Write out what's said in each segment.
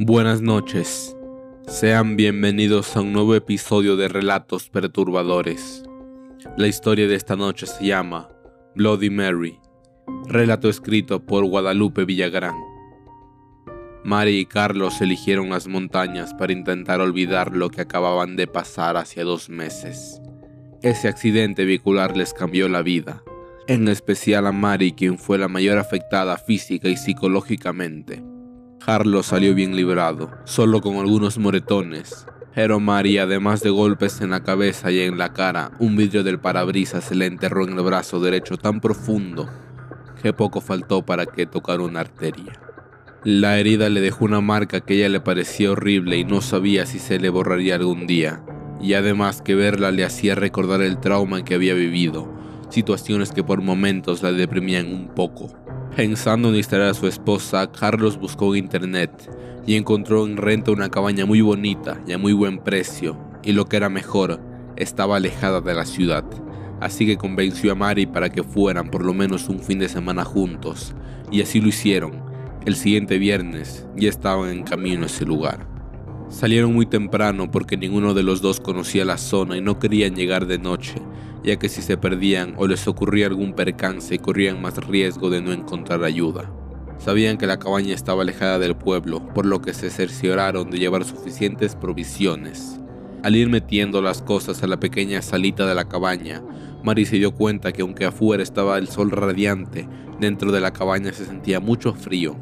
Buenas noches. Sean bienvenidos a un nuevo episodio de Relatos Perturbadores. La historia de esta noche se llama Bloody Mary, relato escrito por Guadalupe Villagrán. Mary y Carlos eligieron las montañas para intentar olvidar lo que acababan de pasar hace dos meses. Ese accidente vehicular les cambió la vida, en especial a Mary, quien fue la mayor afectada física y psicológicamente. Carlos salió bien librado, solo con algunos moretones. Pero Mary, además de golpes en la cabeza y en la cara, un vidrio del parabrisas se le enterró en el brazo derecho tan profundo que poco faltó para que tocara una arteria. La herida le dejó una marca que ella le parecía horrible y no sabía si se le borraría algún día, y además que verla le hacía recordar el trauma que había vivido, situaciones que por momentos la deprimían un poco. Pensando en distraer a su esposa, Carlos buscó en internet y encontró en renta una cabaña muy bonita y a muy buen precio, y lo que era mejor, estaba alejada de la ciudad. Así que convenció a Mari para que fueran por lo menos un fin de semana juntos, y así lo hicieron. El siguiente viernes ya estaban en camino a ese lugar. Salieron muy temprano porque ninguno de los dos conocía la zona y no querían llegar de noche, ya que si se perdían o les ocurría algún percance corrían más riesgo de no encontrar ayuda. Sabían que la cabaña estaba alejada del pueblo, por lo que se cercioraron de llevar suficientes provisiones. Al ir metiendo las cosas a la pequeña salita de la cabaña, Mari se dio cuenta que aunque afuera estaba el sol radiante, dentro de la cabaña se sentía mucho frío.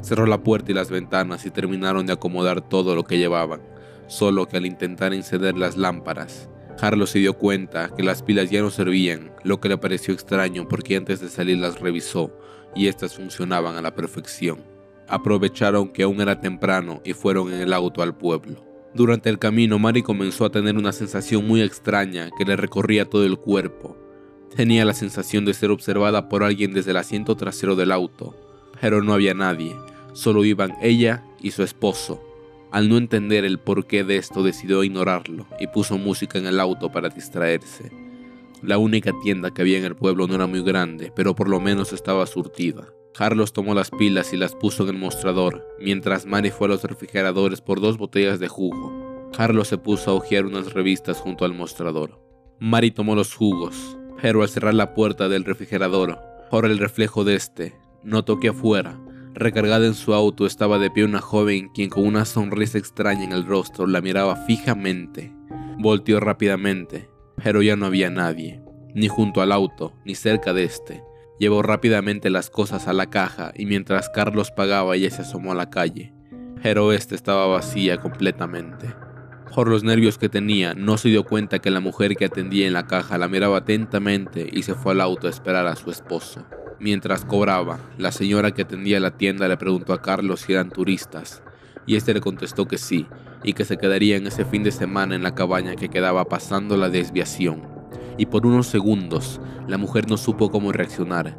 Cerró la puerta y las ventanas y terminaron de acomodar todo lo que llevaban, solo que al intentar encender las lámparas, Carlos se dio cuenta que las pilas ya no servían, lo que le pareció extraño porque antes de salir las revisó y estas funcionaban a la perfección. Aprovecharon que aún era temprano y fueron en el auto al pueblo. Durante el camino, Mari comenzó a tener una sensación muy extraña que le recorría todo el cuerpo. Tenía la sensación de ser observada por alguien desde el asiento trasero del auto, pero no había nadie, solo iban ella y su esposo, al no entender el porqué de esto decidió ignorarlo y puso música en el auto para distraerse. La única tienda que había en el pueblo no era muy grande, pero por lo menos estaba surtida. Carlos tomó las pilas y las puso en el mostrador, mientras Mari fue a los refrigeradores por dos botellas de jugo. Carlos se puso a hojear unas revistas junto al mostrador. Mari tomó los jugos, pero al cerrar la puerta del refrigerador, por el reflejo de este, notó que afuera, Recargada en su auto estaba de pie una joven quien con una sonrisa extraña en el rostro la miraba fijamente. Volteó rápidamente, pero ya no había nadie, ni junto al auto, ni cerca de este. Llevó rápidamente las cosas a la caja y mientras Carlos pagaba ella se asomó a la calle, pero esta estaba vacía completamente. Por los nervios que tenía, no se dio cuenta que la mujer que atendía en la caja la miraba atentamente y se fue al auto a esperar a su esposo. Mientras cobraba, la señora que atendía la tienda le preguntó a Carlos si eran turistas, y este le contestó que sí, y que se quedarían ese fin de semana en la cabaña que quedaba pasando la desviación. Y por unos segundos, la mujer no supo cómo reaccionar,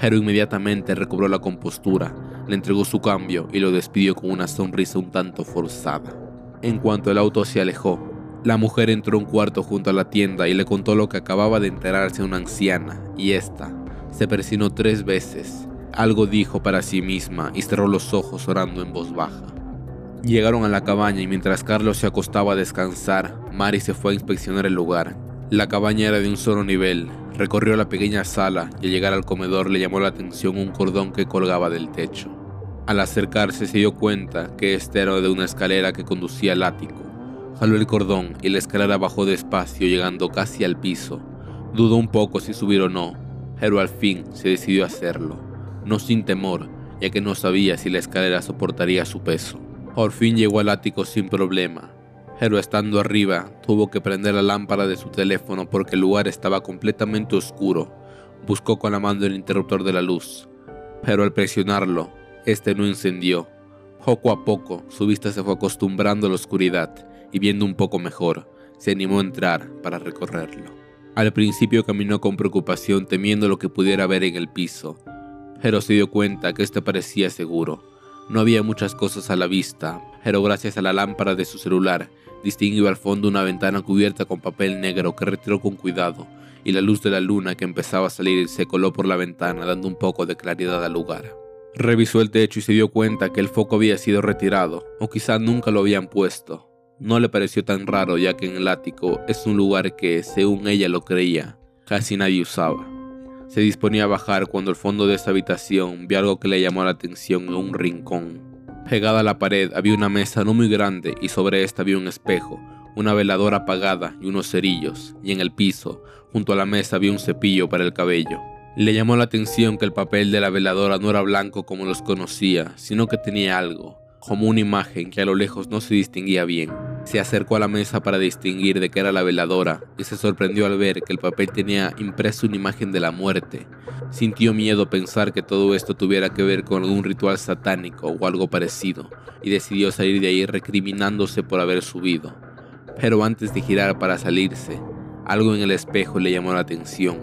pero inmediatamente recobró la compostura, le entregó su cambio y lo despidió con una sonrisa un tanto forzada. En cuanto el auto se alejó, la mujer entró un cuarto junto a la tienda y le contó lo que acababa de enterarse una anciana, y esta, se persinó tres veces. Algo dijo para sí misma y cerró los ojos orando en voz baja. Llegaron a la cabaña y mientras Carlos se acostaba a descansar, Mari se fue a inspeccionar el lugar. La cabaña era de un solo nivel. Recorrió la pequeña sala y al llegar al comedor le llamó la atención un cordón que colgaba del techo. Al acercarse se dio cuenta que este era de una escalera que conducía al ático. Jaló el cordón y la escalera bajó despacio llegando casi al piso. Dudó un poco si subir o no, pero al fin se decidió a hacerlo, no sin temor, ya que no sabía si la escalera soportaría su peso. Por fin llegó al ático sin problema, pero estando arriba tuvo que prender la lámpara de su teléfono porque el lugar estaba completamente oscuro. Buscó con la mano el interruptor de la luz, pero al presionarlo, este no encendió. Poco a poco, su vista se fue acostumbrando a la oscuridad y viendo un poco mejor, se animó a entrar para recorrerlo. Al principio caminó con preocupación temiendo lo que pudiera ver en el piso, pero se dio cuenta que este parecía seguro. No había muchas cosas a la vista, pero gracias a la lámpara de su celular distinguió al fondo una ventana cubierta con papel negro que retiró con cuidado, y la luz de la luna que empezaba a salir se coló por la ventana dando un poco de claridad al lugar. Revisó el techo y se dio cuenta que el foco había sido retirado, o quizá nunca lo habían puesto. No le pareció tan raro ya que en el ático es un lugar que, según ella lo creía, casi nadie usaba. Se disponía a bajar cuando al fondo de esa habitación vio algo que le llamó la atención en un rincón. Pegada a la pared había una mesa no muy grande y sobre esta había un espejo, una veladora apagada y unos cerillos, y en el piso, junto a la mesa había un cepillo para el cabello. Le llamó la atención que el papel de la veladora no era blanco como los conocía, sino que tenía algo, como una imagen que a lo lejos no se distinguía bien. Se acercó a la mesa para distinguir de qué era la veladora y se sorprendió al ver que el papel tenía impreso una imagen de la muerte. Sintió miedo pensar que todo esto tuviera que ver con algún ritual satánico o algo parecido y decidió salir de ahí recriminándose por haber subido. Pero antes de girar para salirse, algo en el espejo le llamó la atención.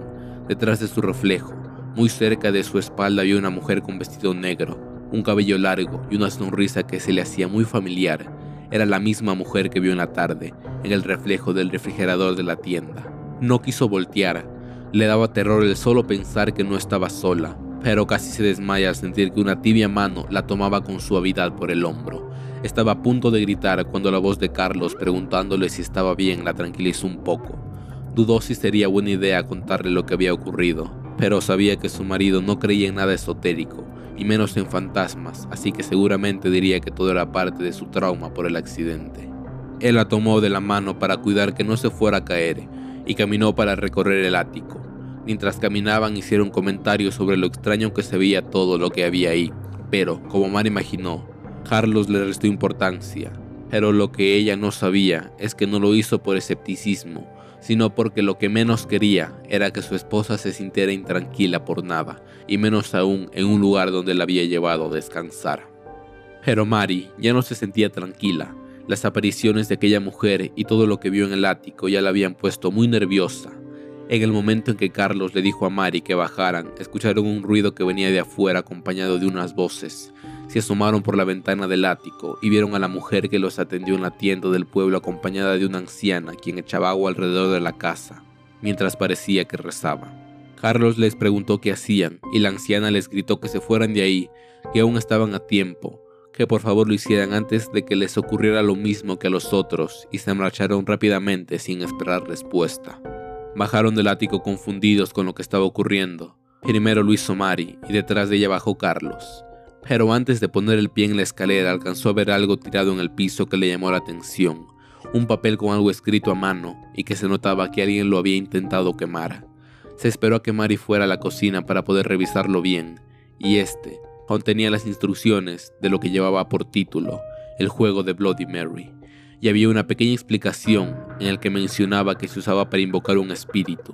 Detrás de su reflejo, muy cerca de su espalda había una mujer con vestido negro, un cabello largo y una sonrisa que se le hacía muy familiar. Era la misma mujer que vio en la tarde, en el reflejo del refrigerador de la tienda. No quiso voltear. Le daba terror el solo pensar que no estaba sola, pero casi se desmaya al sentir que una tibia mano la tomaba con suavidad por el hombro. Estaba a punto de gritar cuando la voz de Carlos preguntándole si estaba bien la tranquilizó un poco. Dudó si sería buena idea contarle lo que había ocurrido, pero sabía que su marido no creía en nada esotérico y menos en fantasmas, así que seguramente diría que todo era parte de su trauma por el accidente. Él la tomó de la mano para cuidar que no se fuera a caer y caminó para recorrer el ático. Mientras caminaban hicieron comentarios sobre lo extraño que se veía todo lo que había ahí, pero, como Mar imaginó, Carlos le restó importancia. Pero lo que ella no sabía es que no lo hizo por escepticismo, sino porque lo que menos quería era que su esposa se sintiera intranquila por nada, y menos aún en un lugar donde la había llevado a descansar. Pero Mari ya no se sentía tranquila. Las apariciones de aquella mujer y todo lo que vio en el ático ya la habían puesto muy nerviosa. En el momento en que Carlos le dijo a Mari que bajaran, escucharon un ruido que venía de afuera acompañado de unas voces. Se asomaron por la ventana del ático y vieron a la mujer que los atendió en la tienda del pueblo acompañada de una anciana quien echaba agua alrededor de la casa, mientras parecía que rezaba. Carlos les preguntó qué hacían y la anciana les gritó que se fueran de ahí, que aún estaban a tiempo, que por favor lo hicieran antes de que les ocurriera lo mismo que a los otros y se marcharon rápidamente sin esperar respuesta. Bajaron del ático confundidos con lo que estaba ocurriendo. Primero lo hizo Mari y detrás de ella bajó Carlos pero antes de poner el pie en la escalera alcanzó a ver algo tirado en el piso que le llamó la atención, un papel con algo escrito a mano y que se notaba que alguien lo había intentado quemar. Se esperó a que Mari fuera a la cocina para poder revisarlo bien, y este contenía las instrucciones de lo que llevaba por título el juego de Bloody Mary, y había una pequeña explicación en el que mencionaba que se usaba para invocar un espíritu.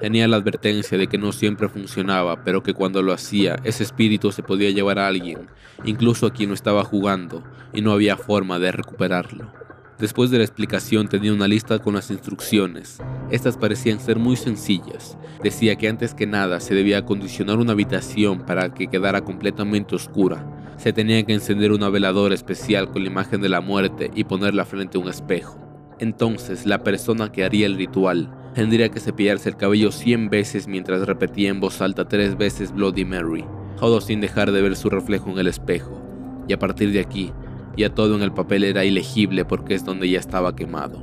Tenía la advertencia de que no siempre funcionaba, pero que cuando lo hacía, ese espíritu se podía llevar a alguien, incluso a quien no estaba jugando, y no había forma de recuperarlo. Después de la explicación tenía una lista con las instrucciones. Estas parecían ser muy sencillas. Decía que antes que nada se debía acondicionar una habitación para que quedara completamente oscura. Se tenía que encender una veladora especial con la imagen de la muerte y ponerla frente a un espejo. Entonces la persona que haría el ritual Tendría que cepillarse el cabello 100 veces mientras repetía en voz alta tres veces Bloody Mary, todo sin dejar de ver su reflejo en el espejo. Y a partir de aquí, ya todo en el papel era ilegible porque es donde ya estaba quemado.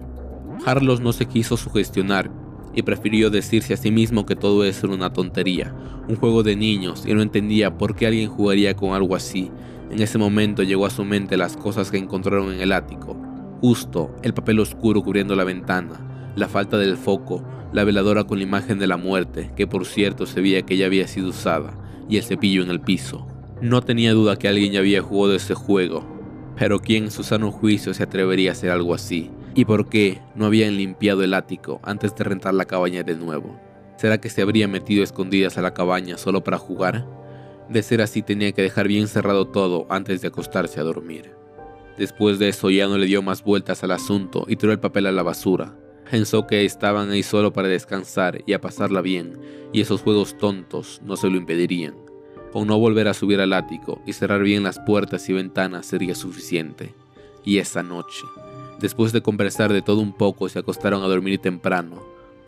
Carlos no se quiso sugestionar y prefirió decirse a sí mismo que todo eso era una tontería, un juego de niños y no entendía por qué alguien jugaría con algo así. En ese momento llegó a su mente las cosas que encontraron en el ático, justo el papel oscuro cubriendo la ventana, la falta del foco, la veladora con la imagen de la muerte, que por cierto se veía que ya había sido usada, y el cepillo en el piso. No tenía duda que alguien ya había jugado ese juego, pero ¿quién en su sano juicio se atrevería a hacer algo así? ¿Y por qué no habían limpiado el ático antes de rentar la cabaña de nuevo? ¿Será que se habría metido escondidas a la cabaña solo para jugar? De ser así tenía que dejar bien cerrado todo antes de acostarse a dormir. Después de eso ya no le dio más vueltas al asunto y tiró el papel a la basura. Pensó que estaban ahí solo para descansar y a pasarla bien, y esos juegos tontos no se lo impedirían. Con no volver a subir al ático y cerrar bien las puertas y ventanas sería suficiente. Y esa noche, después de conversar de todo un poco, se acostaron a dormir temprano,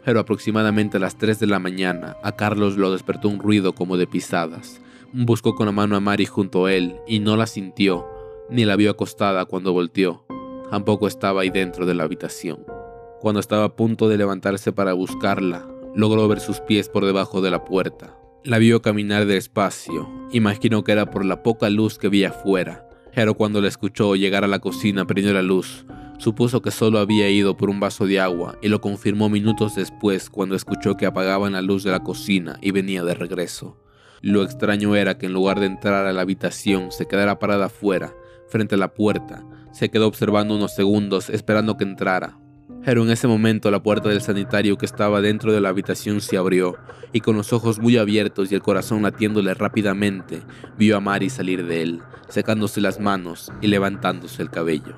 pero aproximadamente a las 3 de la mañana a Carlos lo despertó un ruido como de pisadas. buscó con la mano a Mary junto a él y no la sintió, ni la vio acostada cuando volteó. Tampoco estaba ahí dentro de la habitación. Cuando estaba a punto de levantarse para buscarla, logró ver sus pies por debajo de la puerta. La vio caminar despacio, imaginó que era por la poca luz que había afuera, pero cuando la escuchó llegar a la cocina prendió la luz, supuso que solo había ido por un vaso de agua y lo confirmó minutos después cuando escuchó que apagaban la luz de la cocina y venía de regreso. Lo extraño era que en lugar de entrar a la habitación se quedara parada afuera, frente a la puerta, se quedó observando unos segundos esperando que entrara, pero en ese momento la puerta del sanitario que estaba dentro de la habitación se abrió, y con los ojos muy abiertos y el corazón latiéndole rápidamente, vio a Mari salir de él, secándose las manos y levantándose el cabello.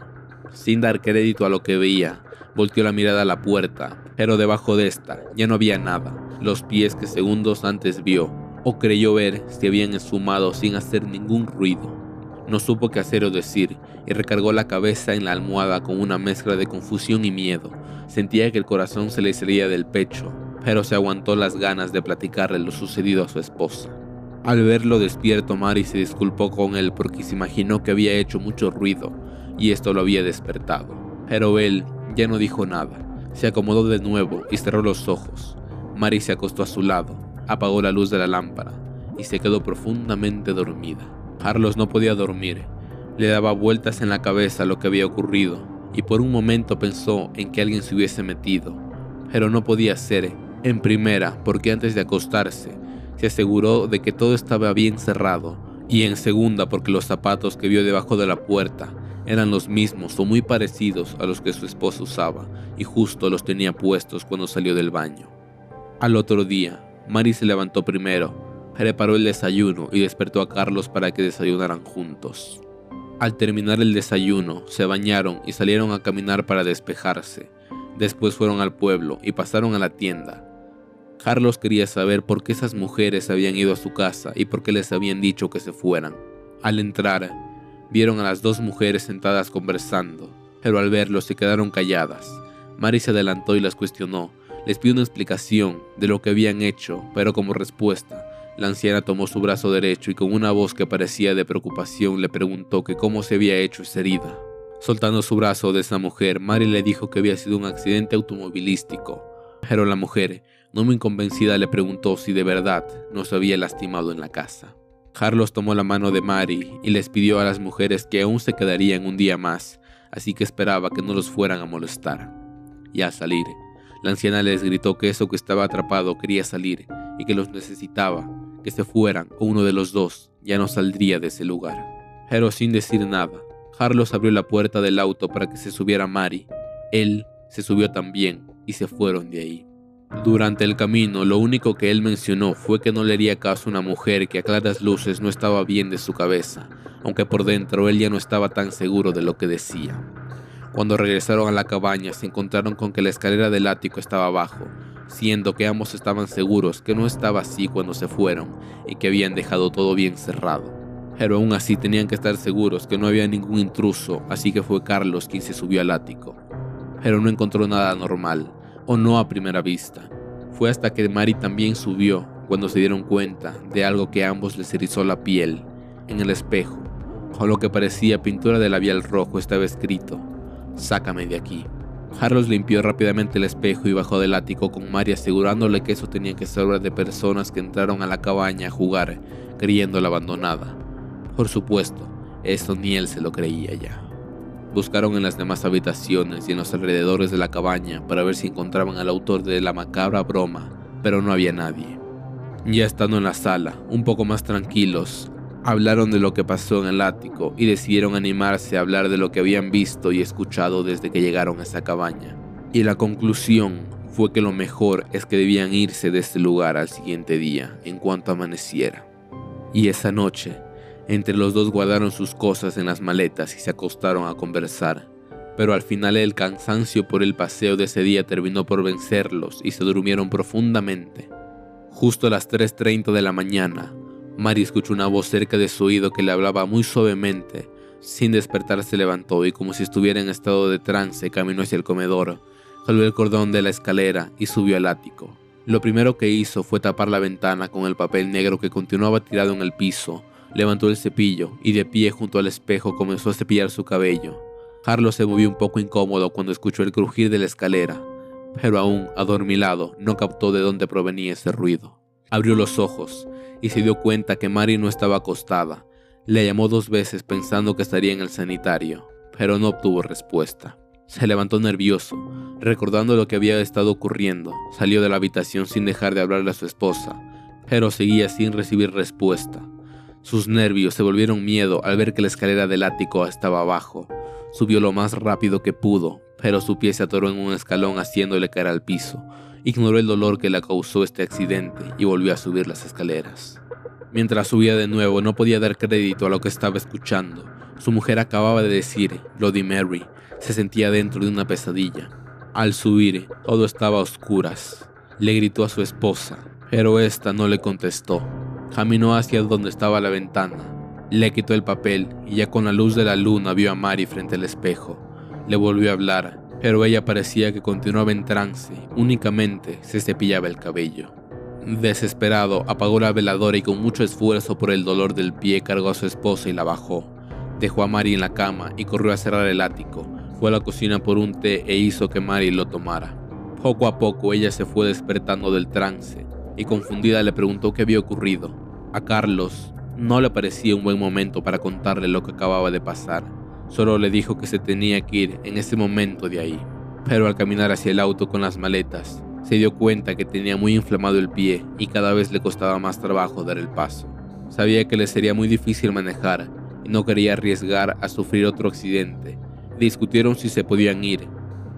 Sin dar crédito a lo que veía, volteó la mirada a la puerta, pero debajo de esta ya no había nada. Los pies que segundos antes vio, o creyó ver, se habían esfumado sin hacer ningún ruido. No supo qué hacer o decir y recargó la cabeza en la almohada con una mezcla de confusión y miedo. Sentía que el corazón se le salía del pecho, pero se aguantó las ganas de platicarle lo sucedido a su esposa. Al verlo despierto, Mari se disculpó con él porque se imaginó que había hecho mucho ruido y esto lo había despertado. Pero él ya no dijo nada. Se acomodó de nuevo y cerró los ojos. Mari se acostó a su lado, apagó la luz de la lámpara y se quedó profundamente dormida. Carlos no podía dormir. Le daba vueltas en la cabeza lo que había ocurrido y por un momento pensó en que alguien se hubiese metido, pero no podía ser, en primera, porque antes de acostarse, se aseguró de que todo estaba bien cerrado, y en segunda, porque los zapatos que vio debajo de la puerta eran los mismos o muy parecidos a los que su esposa usaba, y justo los tenía puestos cuando salió del baño. Al otro día, Mari se levantó primero, preparó el desayuno y despertó a Carlos para que desayunaran juntos. Al terminar el desayuno, se bañaron y salieron a caminar para despejarse. Después fueron al pueblo y pasaron a la tienda. Carlos quería saber por qué esas mujeres habían ido a su casa y por qué les habían dicho que se fueran. Al entrar, vieron a las dos mujeres sentadas conversando, pero al verlos se quedaron calladas. Mari se adelantó y las cuestionó, les pidió una explicación de lo que habían hecho, pero como respuesta, la anciana tomó su brazo derecho y con una voz que parecía de preocupación le preguntó que cómo se había hecho esa herida. Soltando su brazo de esa mujer, Mary le dijo que había sido un accidente automovilístico. Pero la mujer, no muy convencida, le preguntó si de verdad no se había lastimado en la casa. Carlos tomó la mano de Mary y les pidió a las mujeres que aún se quedarían un día más, así que esperaba que no los fueran a molestar. Y al salir, la anciana les gritó que eso que estaba atrapado quería salir y que los necesitaba, que se fueran o uno de los dos ya no saldría de ese lugar. Pero sin decir nada, Carlos abrió la puerta del auto para que se subiera Mari. Él se subió también y se fueron de ahí. Durante el camino, lo único que él mencionó fue que no le haría caso a una mujer que a claras luces no estaba bien de su cabeza, aunque por dentro él ya no estaba tan seguro de lo que decía. Cuando regresaron a la cabaña se encontraron con que la escalera del ático estaba abajo, siendo que ambos estaban seguros que no estaba así cuando se fueron y que habían dejado todo bien cerrado. Pero aún así tenían que estar seguros que no había ningún intruso, así que fue Carlos quien se subió al ático. Pero no encontró nada normal, o no a primera vista. Fue hasta que Mari también subió cuando se dieron cuenta de algo que a ambos les erizó la piel. En el espejo, con lo que parecía pintura de labial rojo estaba escrito, sácame de aquí. Carlos limpió rápidamente el espejo y bajó del ático con Mari asegurándole que eso tenía que ser obra de personas que entraron a la cabaña a jugar, creyéndola abandonada. Por supuesto, eso ni él se lo creía ya. Buscaron en las demás habitaciones y en los alrededores de la cabaña para ver si encontraban al autor de la macabra broma, pero no había nadie. Ya estando en la sala, un poco más tranquilos, Hablaron de lo que pasó en el ático y decidieron animarse a hablar de lo que habían visto y escuchado desde que llegaron a esa cabaña. Y la conclusión fue que lo mejor es que debían irse de este lugar al siguiente día, en cuanto amaneciera. Y esa noche, entre los dos guardaron sus cosas en las maletas y se acostaron a conversar. Pero al final el cansancio por el paseo de ese día terminó por vencerlos y se durmieron profundamente. Justo a las 3.30 de la mañana, Mari escuchó una voz cerca de su oído que le hablaba muy suavemente. Sin despertar se levantó y como si estuviera en estado de trance caminó hacia el comedor, jaló el cordón de la escalera y subió al ático. Lo primero que hizo fue tapar la ventana con el papel negro que continuaba tirado en el piso, levantó el cepillo y de pie junto al espejo comenzó a cepillar su cabello. Carlos se movió un poco incómodo cuando escuchó el crujir de la escalera, pero aún adormilado no captó de dónde provenía ese ruido. Abrió los ojos y se dio cuenta que Mari no estaba acostada. Le llamó dos veces pensando que estaría en el sanitario, pero no obtuvo respuesta. Se levantó nervioso, recordando lo que había estado ocurriendo. Salió de la habitación sin dejar de hablarle a su esposa, pero seguía sin recibir respuesta. Sus nervios se volvieron miedo al ver que la escalera del ático estaba abajo. Subió lo más rápido que pudo, pero su pie se atoró en un escalón haciéndole caer al piso. Ignoró el dolor que le causó este accidente y volvió a subir las escaleras. Mientras subía de nuevo no podía dar crédito a lo que estaba escuchando. Su mujer acababa de decir, Bloody Mary, se sentía dentro de una pesadilla. Al subir, todo estaba a oscuras. Le gritó a su esposa, pero esta no le contestó. Caminó hacia donde estaba la ventana. Le quitó el papel y ya con la luz de la luna vio a Mary frente al espejo. Le volvió a hablar, pero ella parecía que continuaba en trance, únicamente se cepillaba el cabello. Desesperado, apagó la veladora y con mucho esfuerzo por el dolor del pie cargó a su esposa y la bajó. Dejó a Mary en la cama y corrió a cerrar el ático, fue a la cocina por un té e hizo que Mary lo tomara. Poco a poco ella se fue despertando del trance y confundida le preguntó qué había ocurrido. A Carlos no le parecía un buen momento para contarle lo que acababa de pasar. Solo le dijo que se tenía que ir en ese momento de ahí. Pero al caminar hacia el auto con las maletas, se dio cuenta que tenía muy inflamado el pie y cada vez le costaba más trabajo dar el paso. Sabía que le sería muy difícil manejar y no quería arriesgar a sufrir otro accidente Discutieron si se podían ir,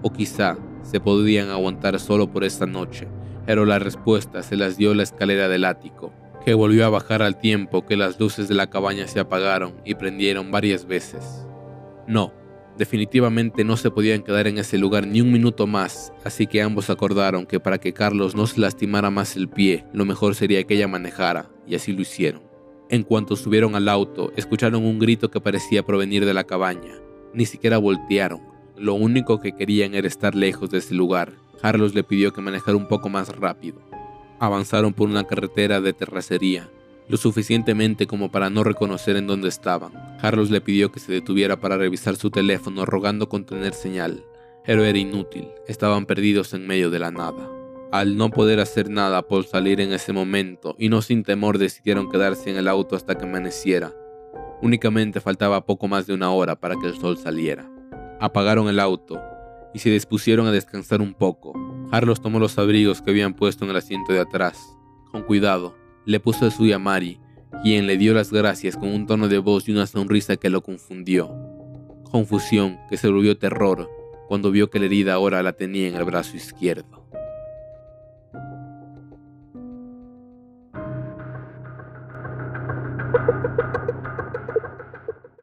o quizá se podían aguantar solo por esta noche, pero la respuesta se las dio la escalera del ático, que volvió a bajar al tiempo que las luces de la cabaña se apagaron y prendieron varias veces. No, definitivamente no se podían quedar en ese lugar ni un minuto más, así que ambos acordaron que para que Carlos no se lastimara más el pie, lo mejor sería que ella manejara, y así lo hicieron. En cuanto subieron al auto, escucharon un grito que parecía provenir de la cabaña. Ni siquiera voltearon. Lo único que querían era estar lejos de ese lugar. Carlos le pidió que manejara un poco más rápido. Avanzaron por una carretera de terracería, lo suficientemente como para no reconocer en dónde estaban. Carlos le pidió que se detuviera para revisar su teléfono rogando con tener señal, pero era inútil, estaban perdidos en medio de la nada. Al no poder hacer nada por salir en ese momento y no sin temor decidieron quedarse en el auto hasta que amaneciera, Únicamente faltaba poco más de una hora para que el sol saliera. Apagaron el auto y se dispusieron a descansar un poco. Carlos tomó los abrigos que habían puesto en el asiento de atrás. Con cuidado, le puso a Mari, quien le dio las gracias con un tono de voz y una sonrisa que lo confundió. Confusión que se volvió terror cuando vio que la herida ahora la tenía en el brazo izquierdo.